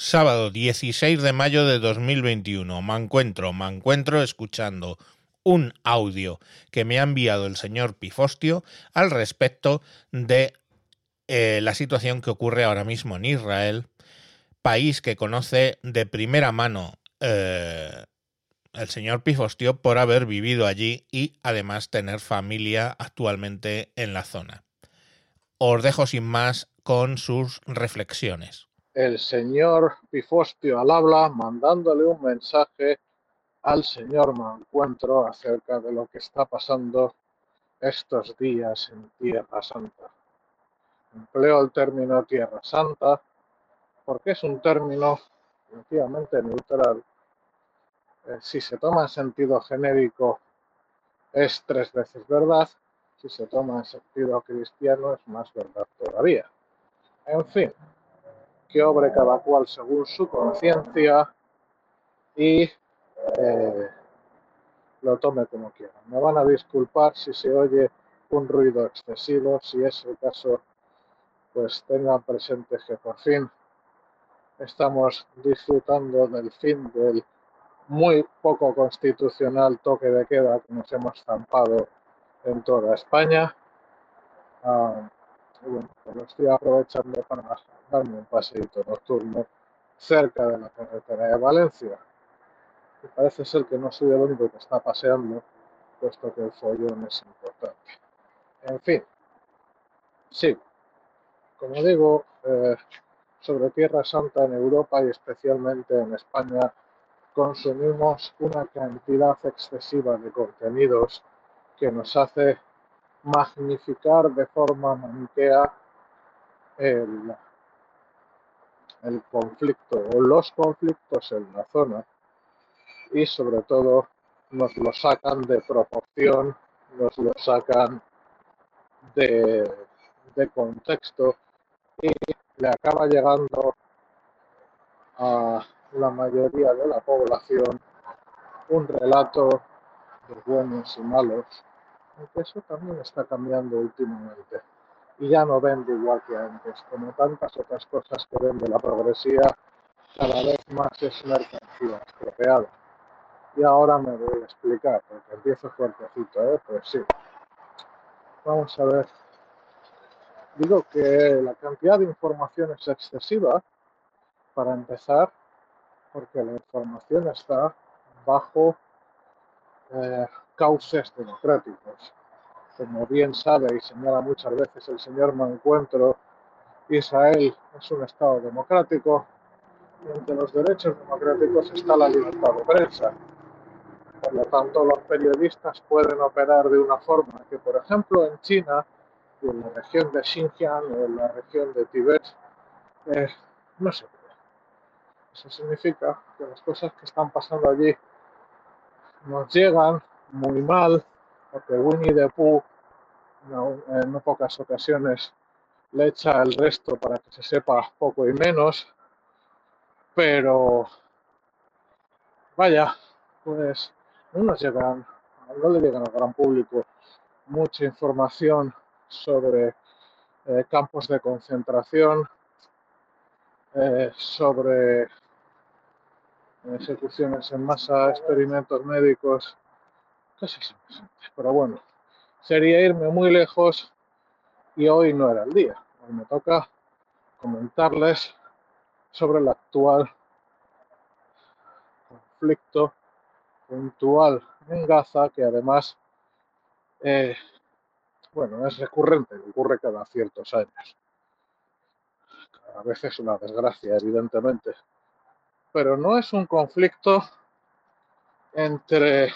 Sábado 16 de mayo de 2021. Me encuentro, me encuentro escuchando un audio que me ha enviado el señor Pifostio al respecto de eh, la situación que ocurre ahora mismo en Israel, país que conoce de primera mano eh, el señor Pifostio por haber vivido allí y además tener familia actualmente en la zona. Os dejo sin más con sus reflexiones el señor Pifostio al habla mandándole un mensaje al señor Mancuentro acerca de lo que está pasando estos días en Tierra Santa. Empleo el término Tierra Santa porque es un término definitivamente neutral. Eh, si se toma en sentido genérico es tres veces verdad, si se toma en sentido cristiano es más verdad todavía. En fin, que obre cada cual según su conciencia y eh, lo tome como quiera. Me van a disculpar si se oye un ruido excesivo, si es el caso, pues tengan presente que por fin estamos disfrutando del fin del muy poco constitucional toque de queda que nos hemos zampado en toda España. Ah, lo estoy aprovechando para darme un paseíto nocturno cerca de la carretera de Valencia. Y parece ser que no soy el único que está paseando, puesto que el follón es importante. En fin, sí, como digo, eh, sobre Tierra Santa en Europa y especialmente en España consumimos una cantidad excesiva de contenidos que nos hace magnificar de forma maniquea el, el conflicto o los conflictos en la zona y sobre todo nos lo sacan de proporción, nos lo sacan de, de contexto y le acaba llegando a la mayoría de la población un relato de buenos y malos, aunque eso también está cambiando últimamente y ya no vende igual que antes. Como tantas otras cosas que vende la progresía, cada vez más es mercancía estropeada. Y ahora me voy a explicar, porque empiezo fuertecito, ¿eh? Pues sí. Vamos a ver. Digo que la cantidad de información es excesiva, para empezar, porque la información está bajo eh, cauces democráticos como bien sabe y señala muchas veces el señor Mancuentro, Israel es un Estado democrático y entre los derechos democráticos está la libertad de prensa. Por lo tanto, los periodistas pueden operar de una forma que, por ejemplo, en China y en la región de Xinjiang o en la región de Tibet, eh, no se puede. Eso significa que las cosas que están pasando allí nos llegan muy mal, porque Winnie the Pooh en pocas ocasiones le echa el resto para que se sepa poco y menos, pero vaya, pues no nos llegan, no le llegan al gran público mucha información sobre eh, campos de concentración, eh, sobre ejecuciones en masa, experimentos médicos. Pero bueno, sería irme muy lejos y hoy no era el día. Hoy me toca comentarles sobre el actual conflicto puntual en Gaza, que además, eh, bueno, es recurrente, ocurre cada ciertos años. A veces es una desgracia, evidentemente. Pero no es un conflicto entre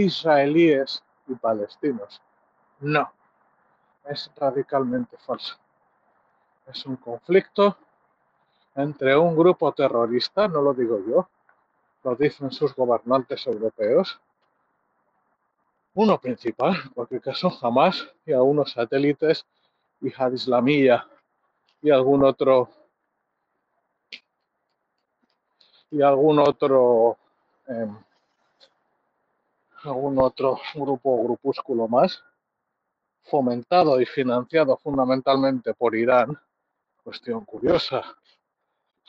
israelíes y palestinos. No, es radicalmente falso. Es un conflicto entre un grupo terrorista, no lo digo yo, lo dicen sus gobernantes europeos, uno principal, en cualquier caso, jamás, y algunos satélites, y Islamía, y algún otro, y algún otro em, algún otro grupo o grupúsculo más, fomentado y financiado fundamentalmente por Irán, cuestión curiosa,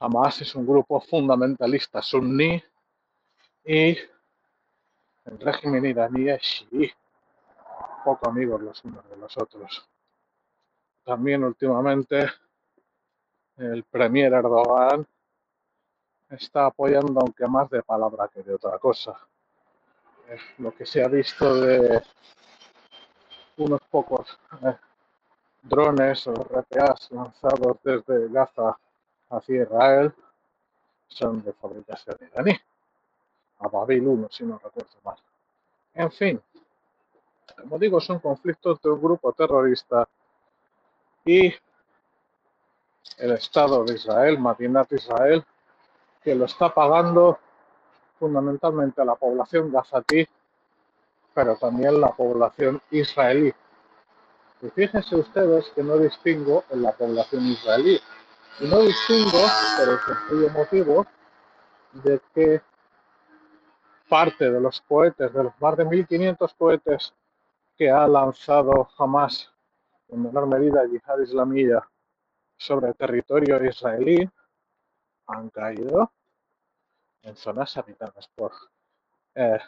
Hamas es un grupo fundamentalista suní y el régimen iraní es chií, poco amigos los unos de los otros. También últimamente el premier Erdogan está apoyando, aunque más de palabra que de otra cosa. Eh, lo que se ha visto de unos pocos eh, drones o RPAs lanzados desde Gaza hacia Israel son de fabricación iraní. A Babil 1, si no recuerdo mal. En fin, como digo, son conflictos de un grupo terrorista y el Estado de Israel, Madinat Israel, que lo está pagando fundamentalmente a la población gazatí, pero también la población israelí. Y fíjense ustedes que no distingo en la población israelí. Y no distingo por el sencillo motivo de que parte de los cohetes, de los más de 1.500 cohetes que ha lanzado jamás en menor medida Yihad Islamía sobre territorio israelí, han caído en zonas habitadas por eh,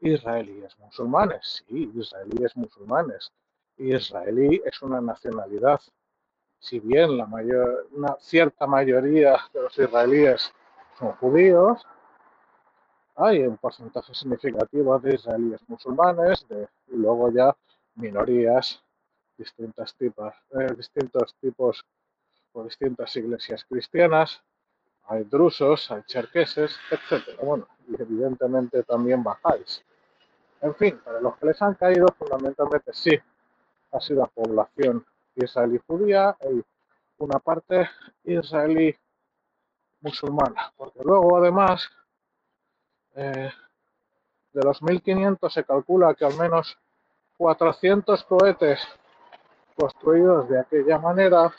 israelíes musulmanes. Sí, israelíes musulmanes. Israelí es una nacionalidad. Si bien la mayor, una cierta mayoría de los israelíes son judíos, hay un porcentaje significativo de israelíes musulmanes de, y luego ya minorías, distintas tipos, eh, distintos tipos o distintas iglesias cristianas, hay drusos, hay cherqueses, etc. Bueno, y evidentemente también bajáis. En fin, para los que les han caído, fundamentalmente sí, ha sido la población israelí judía y una parte israelí musulmana, porque luego además eh, de los 1500 se calcula que al menos 400 cohetes construidos de aquella manera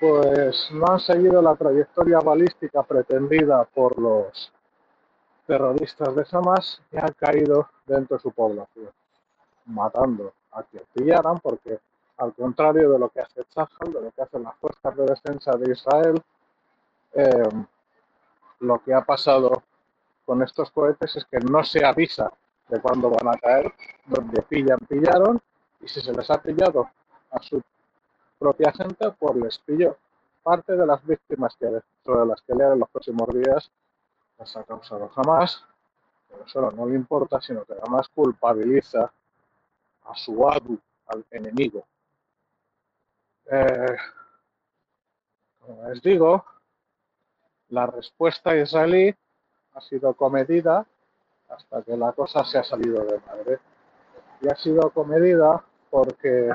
pues no han seguido la trayectoria balística pretendida por los terroristas de Hamas y han caído dentro de su población, matando a quien pillaran, porque al contrario de lo que hace Tzahal, de lo que hacen las fuerzas de defensa de Israel, eh, lo que ha pasado con estos cohetes es que no se avisa de cuándo van a caer, donde pillan, pillaron, y si se les ha pillado a su propia gente, pues les pilló. Parte de las víctimas que sobre las que lean en los próximos días las ha causado jamás, pero solo no le importa, sino que además culpabiliza a su adu, al enemigo. Eh, como les digo, la respuesta israelí ha sido comedida hasta que la cosa se ha salido de madre. Y ha sido comedida porque,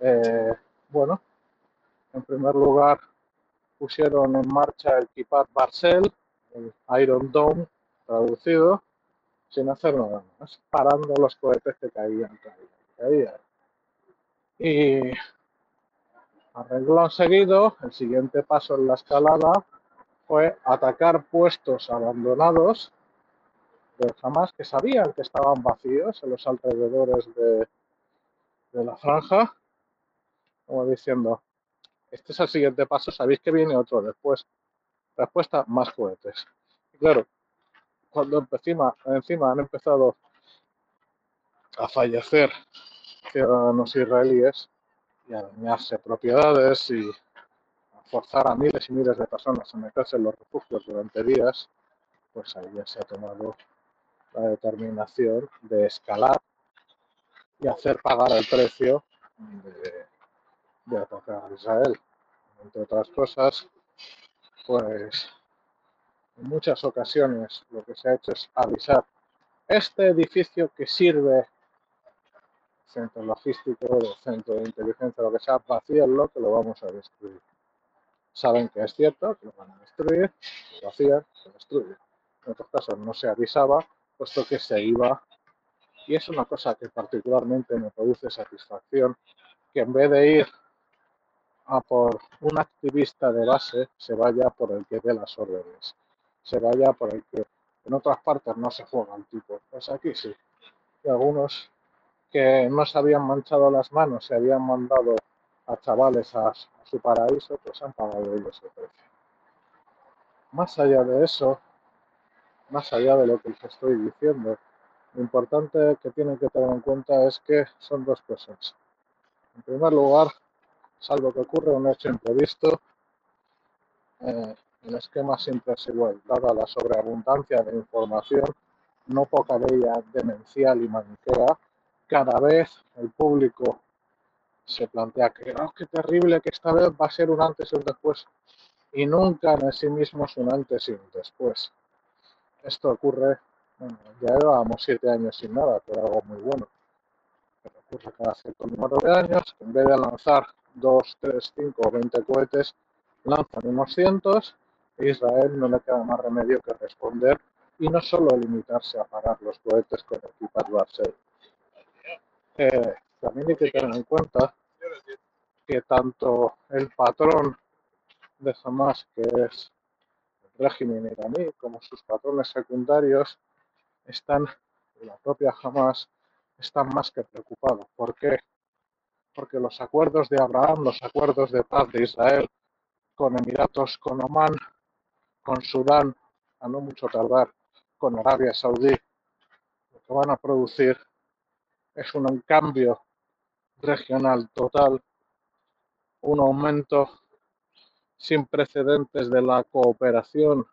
eh, bueno, en primer lugar pusieron en marcha el Kipat Barcel, el Iron Dome traducido, sin hacer nada más, parando los cohetes que caían, caían, caían. Y arregló seguido, el siguiente paso en la escalada fue atacar puestos abandonados de Hamas que sabían que estaban vacíos en los alrededores de, de la franja, como diciendo, este es el siguiente paso, sabéis que viene otro después. Respuesta, más cohetes. Y claro, cuando encima, encima han empezado a fallecer ciudadanos israelíes y a dañarse propiedades y forzar a miles y miles de personas a meterse en los refugios durante días, pues ahí ya se ha tomado la determinación de escalar y hacer pagar el precio de, de atacar a Israel. Entre otras cosas, pues en muchas ocasiones lo que se ha hecho es avisar este edificio que sirve centro logístico, centro de inteligencia, lo que sea, vacíenlo que lo vamos a destruir saben que es cierto, que lo van a destruir, lo hacían, se destruye. En otros casos no se avisaba, puesto que se iba. Y es una cosa que particularmente me produce satisfacción, que en vez de ir a por un activista de base, se vaya por el que dé las órdenes, se vaya por el que en otras partes no se juega el tipo. Pues aquí sí. Y algunos que no se habían manchado las manos, se habían mandado a chavales a, su paraíso, pues han pagado ellos el precio. Más allá de eso, más allá de lo que les estoy diciendo, lo importante que tienen que tener en cuenta es que son dos cosas. En primer lugar, salvo que ocurra un hecho imprevisto, eh, el esquema siempre es igual, dada la sobreabundancia de información, no poca de ella demencial y maniquea, cada vez el público se plantea que, oh, qué terrible que esta vez va a ser un antes y un después, y nunca en sí mismo es un antes y un después. Esto ocurre, bueno, ya llevábamos siete años sin nada, pero algo muy bueno. Pero ocurre cada cierto número de años, en vez de lanzar 2, 3, 5 o 20 cohetes, lanzan unos cientos, Israel no le queda más remedio que responder y no solo limitarse a parar los cohetes con equipas Barcel. Eh, también hay que tener en cuenta que tanto el patrón de Hamas, que es el régimen iraní, como sus patrones secundarios, están, la propia Hamas, están más que preocupados. ¿Por qué? Porque los acuerdos de Abraham, los acuerdos de paz de Israel con Emiratos, con Omán, con Sudán, a no mucho tardar, con Arabia Saudí, lo que van a producir es un cambio regional total, un aumento sin precedentes de la cooperación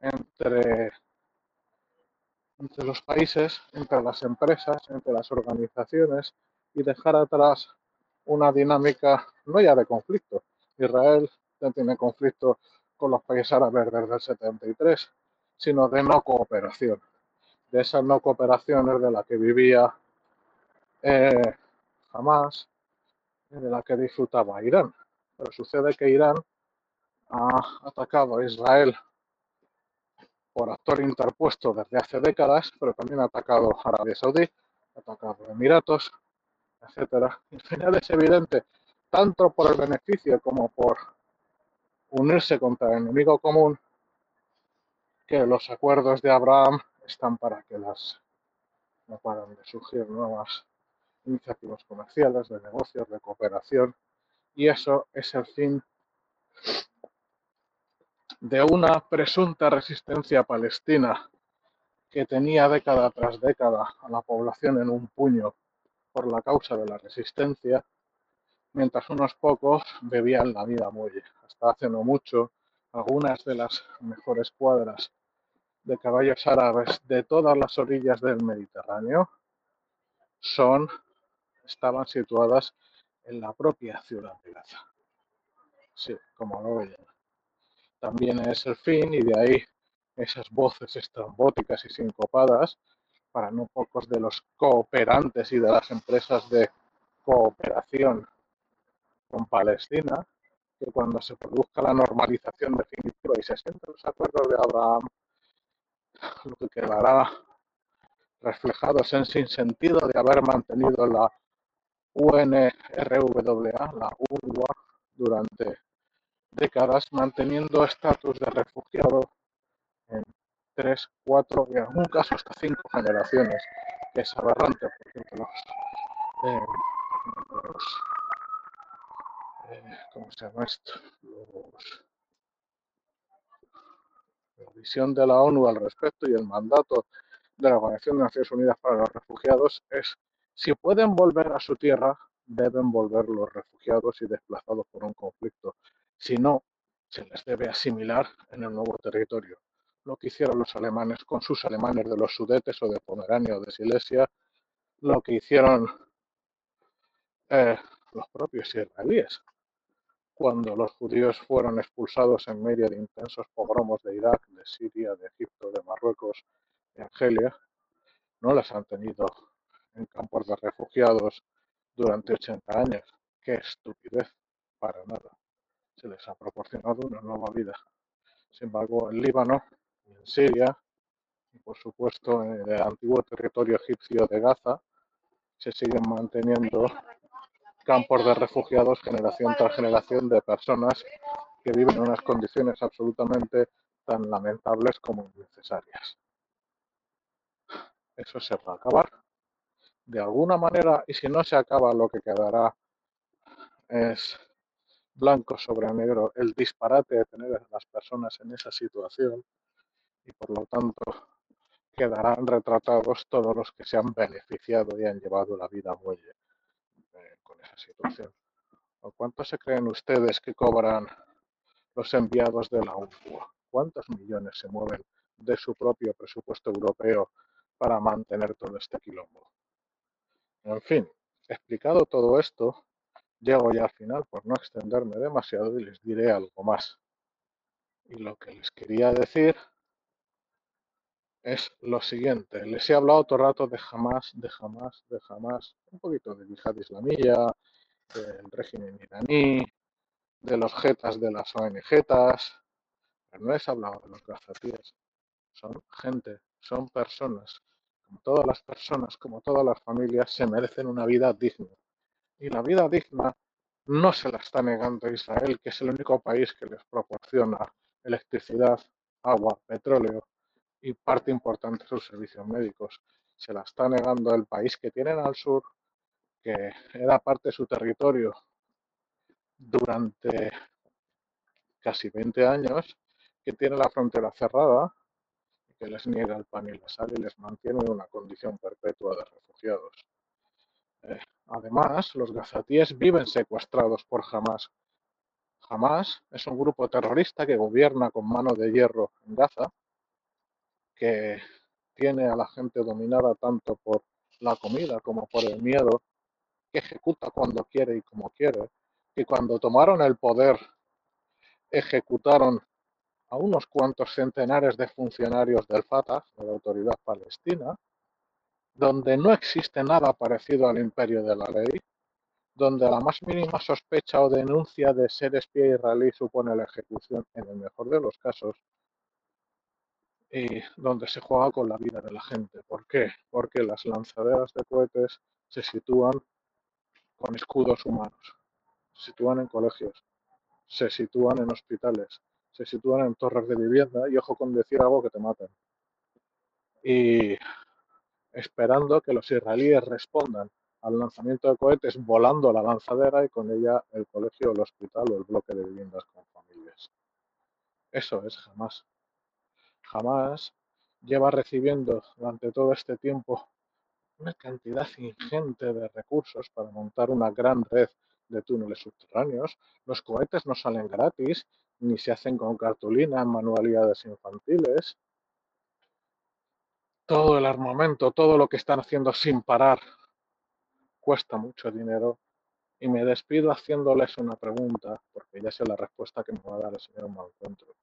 entre, entre los países, entre las empresas, entre las organizaciones y dejar atrás una dinámica no ya de conflicto. Israel ya tiene conflicto con los países árabes desde el 73, sino de no cooperación. De esa no cooperación es de la que vivía eh, jamás de la que disfrutaba Irán. Pero sucede que Irán ha atacado a Israel por actor interpuesto desde hace décadas, pero también ha atacado a Arabia Saudí, ha atacado a Emiratos, etcétera. Al final es evidente, tanto por el beneficio como por unirse contra el enemigo común, que los acuerdos de Abraham están para que las no paran de surgir nuevas iniciativas comerciales, de negocios, de cooperación, y eso es el fin de una presunta resistencia palestina que tenía década tras década a la población en un puño por la causa de la resistencia, mientras unos pocos bebían la vida muelle. Hasta hace no mucho, algunas de las mejores cuadras de caballos árabes de todas las orillas del Mediterráneo son estaban situadas en la propia ciudad de Gaza. Sí, como lo veían. También es el fin y de ahí esas voces estrambóticas y sincopadas para no pocos de los cooperantes y de las empresas de cooperación con Palestina, que cuando se produzca la normalización definitiva y se sienten los acuerdos de Abraham, lo que quedará reflejado es en sin sentido de haber mantenido la UNRWA, la UNRWA, durante décadas, manteniendo estatus de refugiado en tres, cuatro y en algún caso hasta cinco generaciones, que es aberrante, porque los, eh, eh, ¿cómo se llama esto? Los, la visión de la ONU al respecto y el mandato de la Organización de Naciones Unidas para los Refugiados es si pueden volver a su tierra, deben volver los refugiados y desplazados por un conflicto. Si no, se les debe asimilar en el nuevo territorio. Lo que hicieron los alemanes con sus alemanes de los Sudetes o de Pomerania o de Silesia, lo que hicieron eh, los propios israelíes cuando los judíos fueron expulsados en medio de intensos pogromos de Irak, de Siria, de Egipto, de Marruecos, de Argelia, no les han tenido en campos de refugiados durante 80 años. ¡Qué estupidez! Para nada. Se les ha proporcionado una nueva vida. Sin embargo, en Líbano, en Siria y por supuesto en el antiguo territorio egipcio de Gaza, se siguen manteniendo campos de refugiados generación tras generación de personas que viven en unas condiciones absolutamente tan lamentables como innecesarias. Eso se va a acabar de alguna manera, y si no se acaba, lo que quedará es blanco sobre negro el disparate de tener a las personas en esa situación y por lo tanto quedarán retratados todos los que se han beneficiado y han llevado la vida a muelle eh, con esa situación. ¿Cuánto se creen ustedes que cobran los enviados de la UNRWA? ¿Cuántos millones se mueven de su propio presupuesto europeo para mantener todo este quilombo? En fin, explicado todo esto, llego ya al final por no extenderme demasiado y les diré algo más. Y lo que les quería decir es lo siguiente. Les he hablado todo el rato de jamás, de jamás, de jamás, un poquito de yihad islamilla, del régimen iraní, de los jetas de las ONGetas, pero no les he hablado de los gazatíes. Son gente, son personas. Como todas las personas, como todas las familias, se merecen una vida digna. Y la vida digna no se la está negando Israel, que es el único país que les proporciona electricidad, agua, petróleo y parte importante de sus servicios médicos. Se la está negando el país que tienen al sur, que era parte de su territorio durante casi 20 años, que tiene la frontera cerrada, que les niega el pan y la sal y les mantiene en una condición perpetua de refugiados. Eh, además, los gazatíes viven secuestrados por Hamas. Hamas es un grupo terrorista que gobierna con mano de hierro en Gaza que tiene a la gente dominada tanto por la comida como por el miedo, que ejecuta cuando quiere y como quiere, que cuando tomaron el poder ejecutaron a unos cuantos centenares de funcionarios del Fatah, de la autoridad palestina, donde no existe nada parecido al imperio de la ley, donde la más mínima sospecha o denuncia de ser espía israelí supone la ejecución en el mejor de los casos, y donde se juega con la vida de la gente. ¿Por qué? Porque las lanzaderas de cohetes se sitúan con escudos humanos, se sitúan en colegios, se sitúan en hospitales, se sitúan en torres de vivienda y ojo con decir algo que te maten. Y esperando que los israelíes respondan al lanzamiento de cohetes volando la lanzadera y con ella el colegio, el hospital o el bloque de viviendas con familias. Eso es jamás jamás lleva recibiendo durante todo este tiempo una cantidad ingente de recursos para montar una gran red de túneles subterráneos. Los cohetes no salen gratis, ni se hacen con cartulina manualidades infantiles. Todo el armamento, todo lo que están haciendo sin parar, cuesta mucho dinero. Y me despido haciéndoles una pregunta, porque ya sé la respuesta que me va a dar el señor Malcontro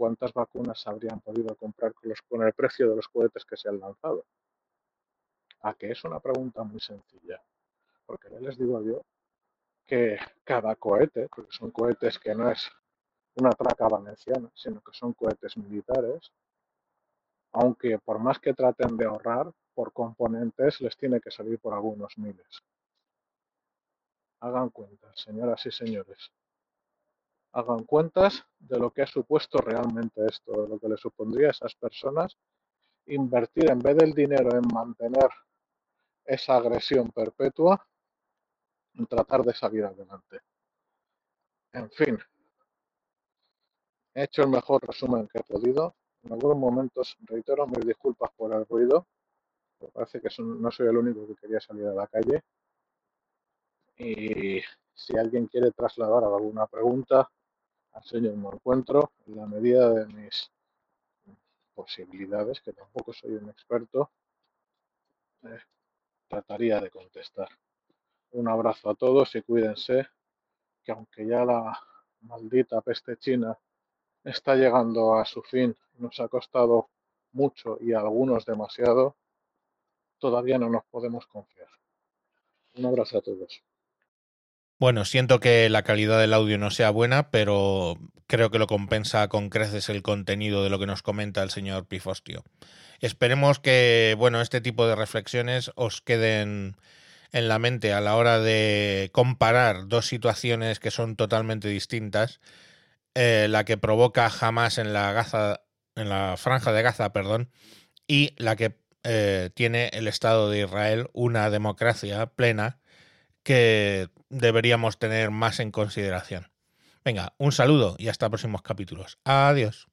cuántas vacunas habrían podido comprar con, el precio de los cohetes que se han lanzado. A que es una pregunta muy sencilla, porque ya les digo yo que cada cohete, porque son cohetes que no es una traca valenciana, sino que son cohetes militares, aunque por más que traten de ahorrar, por componentes les tiene que salir por algunos miles. Hagan cuenta, señoras y señores hagan cuentas de lo que ha supuesto realmente esto, de lo que le supondría a esas personas invertir en vez del dinero en mantener esa agresión perpetua, en tratar de salir adelante. En fin, he hecho el mejor resumen que he podido. En algunos momentos reitero mis disculpas por el ruido. Me parece que no soy el único que quería salir a la calle. Y si alguien quiere trasladar alguna pregunta, al señor me encuentro en la medida de mis posibilidades, que tampoco soy un experto, eh, trataría de contestar. Un abrazo a todos y cuídense, que aunque ya la maldita peste china está llegando a su fin, nos ha costado mucho y a algunos demasiado, todavía no nos podemos confiar. Un abrazo a todos. Bueno, siento que la calidad del audio no sea buena, pero creo que lo compensa con creces el contenido de lo que nos comenta el señor Pifostio. Esperemos que, bueno, este tipo de reflexiones os queden en la mente a la hora de comparar dos situaciones que son totalmente distintas. Eh, la que provoca jamás en la Gaza, en la franja de Gaza, perdón, y la que eh, tiene el Estado de Israel, una democracia plena que deberíamos tener más en consideración. Venga, un saludo y hasta próximos capítulos. Adiós.